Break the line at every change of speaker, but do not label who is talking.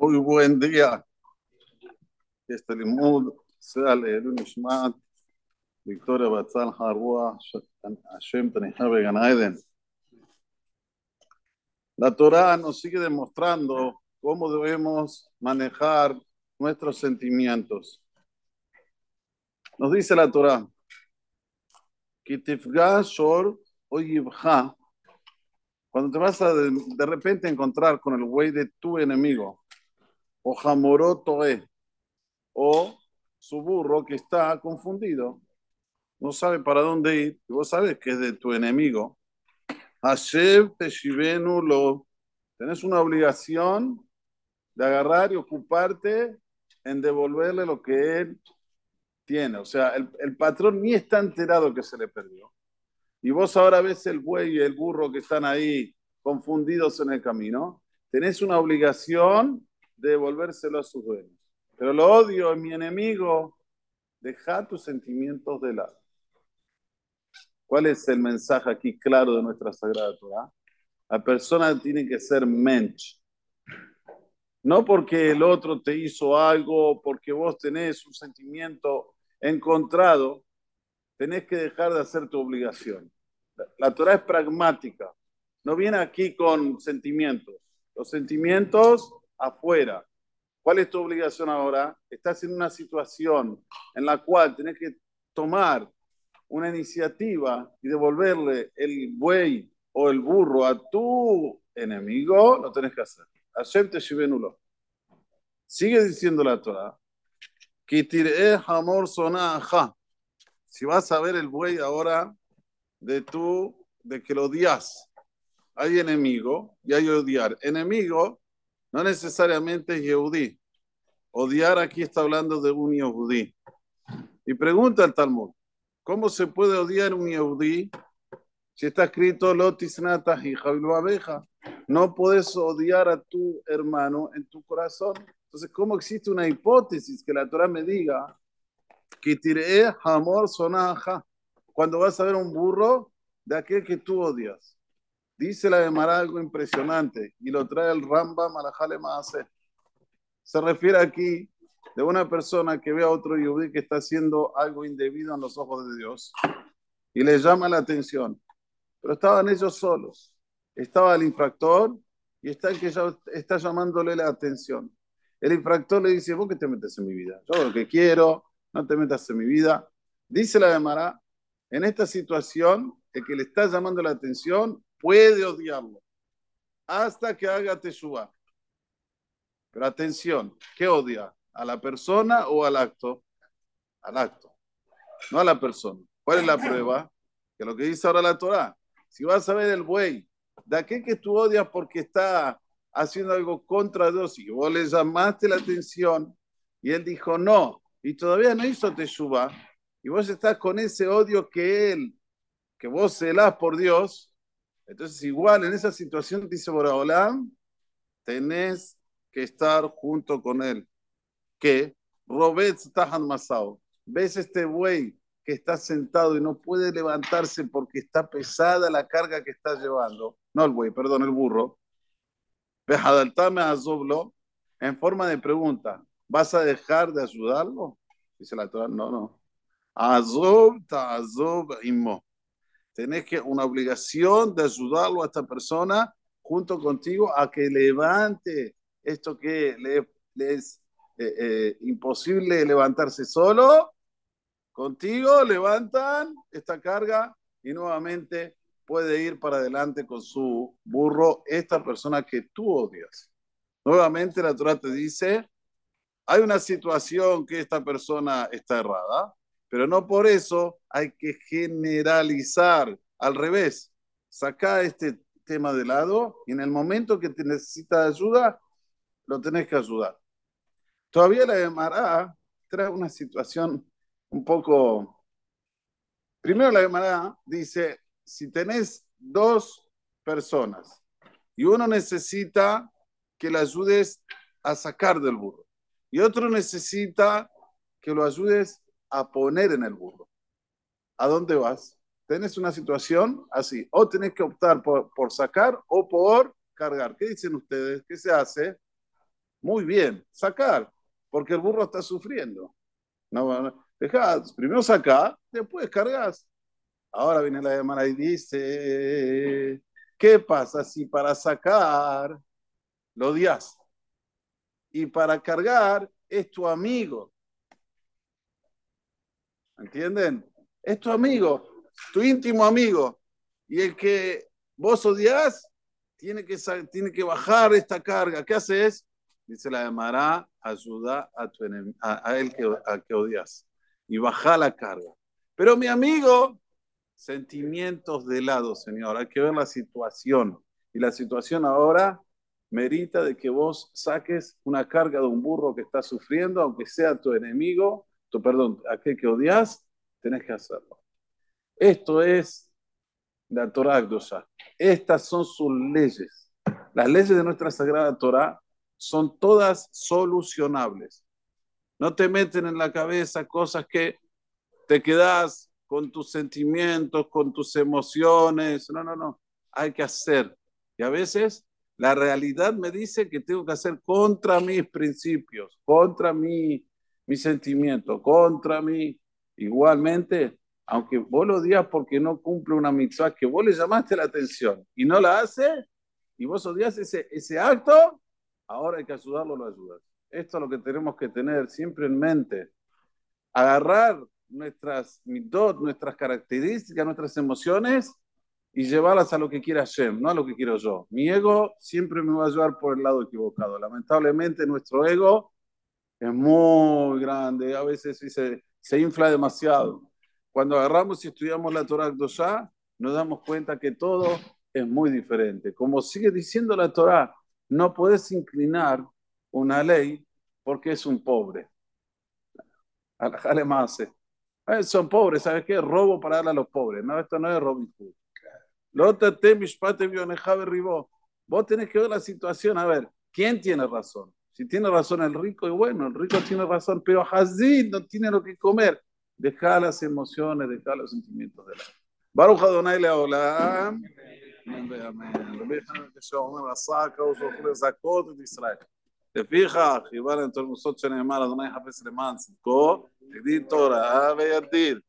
Muy buen día. Este limud sea leer Nishmat, Victoria Batzal Harua, Hashem Tanihave Ganaeden. La Torah nos sigue demostrando cómo debemos manejar nuestros sentimientos. Nos dice la Torah, Kitifga Shor Oyibha, cuando te vas a de, de repente encontrar con el güey de tu enemigo, o Jamoró Toe, o su burro que está confundido, no sabe para dónde ir, y vos sabes que es de tu enemigo. Hashem Teshivenu lo, tenés una obligación de agarrar y ocuparte en devolverle lo que él tiene. O sea, el, el patrón ni está enterado que se le perdió. Y vos ahora ves el buey y el burro que están ahí confundidos en el camino. Tenés una obligación de devolvérselo a sus dueños. Pero lo odio es mi enemigo. Deja tus sentimientos de lado. ¿Cuál es el mensaje aquí claro de nuestra Sagrada Torah? La persona tiene que ser mensch. No porque el otro te hizo algo, porque vos tenés un sentimiento encontrado, tenés que dejar de hacer tu obligación. La, Torah es pragmática. No viene aquí con sentimientos. Los sentimientos afuera. ¿Cuál es tu obligación ahora? Estás en una situación en la cual tenés que tomar una iniciativa y devolverle el buey o el burro a tu enemigo, lo tenés que hacer. Hashem te shivenulo. Sigue diciendo la Torah. amor sonaja. Si vas a ver el buey ahora de tú, de que lo odias, hay enemigo y hay odiar. Enemigo no necesariamente es Yehudí. Odiar aquí está hablando de un Yehudí. Y pregunta el Talmud, ¿cómo se puede odiar un Yehudí si está escrito Lotis Nata y abeja? No puedes odiar a tu hermano en tu corazón. Entonces, ¿cómo existe una hipótesis que la Torah me diga que tiré amor sonaja cuando vas a ver un burro de aquel que tú odias? Dice la Gemara algo impresionante y lo trae el Rambam Malajale Maase. Se refiere aquí de una persona que ve a otro yudí que está haciendo algo indebido en los ojos de Dios y le llama la atención. Pero estaban ellos solos. Estaba el infractor y está el que ya está llamándole la atención. El infractor le dice, vos que te metes en mi vida. Yo lo que quiero, no te metas en mi vida. Dice la Gemara, en esta situación, el que le está llamando la atención puede odiarlo hasta que haga teshuva. Pero atención, ¿qué odia? ¿A la persona o al acto? Al acto, no a la persona. ¿Cuál es la prueba? Que lo que dice ahora la Torah, si vas a ver el buey, de aquel que tú odias porque está haciendo algo contra Dios y vos le llamaste la atención y él dijo no, y todavía no hizo teshuva, y vos estás con ese odio que él, que vos celás por Dios, entonces, igual en esa situación, dice Boraholam, tenés que estar junto con él. Que Robet Tahan Masao, ves este buey que está sentado y no puede levantarse porque está pesada la carga que está llevando. No el buey, perdón, el burro. Vejadaltame Azoblo, en forma de pregunta, ¿vas a dejar de ayudarlo? Dice la Torah, no, no. Azob ta azob imo tenés que una obligación de ayudarlo a esta persona junto contigo a que levante esto que le, le es eh, eh, imposible levantarse solo. Contigo levantan esta carga y nuevamente puede ir para adelante con su burro esta persona que tú odias. Nuevamente la Torah te dice, hay una situación que esta persona está errada, pero no por eso hay que generalizar. Al revés, saca este tema de lado y en el momento que te necesita ayuda, lo tenés que ayudar. Todavía la Gemara trae una situación un poco... Primero la Gemara dice, si tenés dos personas y uno necesita que le ayudes a sacar del burro y otro necesita que lo ayudes a poner en el burro. ¿A dónde vas? Tenés una situación así, o tenés que optar por, por sacar o por cargar. ¿Qué dicen ustedes? ¿Qué se hace? Muy bien, sacar, porque el burro está sufriendo. No, deja, primero sacar, después cargas. Ahora viene la llamada y dice, ¿qué pasa si para sacar lo odias? Y para cargar es tu amigo. ¿Entienden? Es tu amigo, tu íntimo amigo. Y el que vos odias tiene que, tiene que bajar esta carga. ¿Qué haces? Dice la llamará, ayuda a, tu a, a él que, a que odias y baja la carga. Pero mi amigo, sentimientos de lado, Señor. Hay que ver la situación. Y la situación ahora merita de que vos saques una carga de un burro que está sufriendo, aunque sea tu enemigo, tu, perdón, aquel que odias, tenés que hacerlo. Esto es la Torah Estas son sus leyes. Las leyes de nuestra Sagrada Torah son todas solucionables. No te meten en la cabeza cosas que te quedas con tus sentimientos, con tus emociones. No, no, no. Hay que hacer. Y a veces la realidad me dice que tengo que hacer contra mis principios, contra mi, mi sentimiento, contra mi... Igualmente, aunque vos lo digas porque no cumple una mitzvah que vos le llamaste la atención y no la hace, y vos odias ese, ese acto, ahora hay que ayudarlo, lo ayudas. Esto es lo que tenemos que tener siempre en mente. Agarrar nuestras mitot, nuestras características, nuestras emociones y llevarlas a lo que quiera Hashem, no a lo que quiero yo. Mi ego siempre me va a llevar por el lado equivocado. Lamentablemente nuestro ego es muy grande, a veces se, se infla demasiado. Cuando agarramos y estudiamos la Torah Dosha, nos damos cuenta que todo es muy diferente. Como sigue diciendo la Torah, no puedes inclinar una ley porque es un pobre. Alajale más. Son pobres, ¿sabes qué? Robo para darle a los pobres. No, esto no es Robin Hood. Vos tenés que ver la situación, a ver, ¿quién tiene razón? Si tiene razón el rico, y bueno, el rico tiene razón, pero Hazid no tiene lo que comer. Deja las emociones, deja los sentimientos de la. Baruch Adonai Leolam. Amén. Amén. לפיכך, יבא להם תולמוסות שנאמר, אדוני חפש למען צדקו, הגדיל תורה וידיר.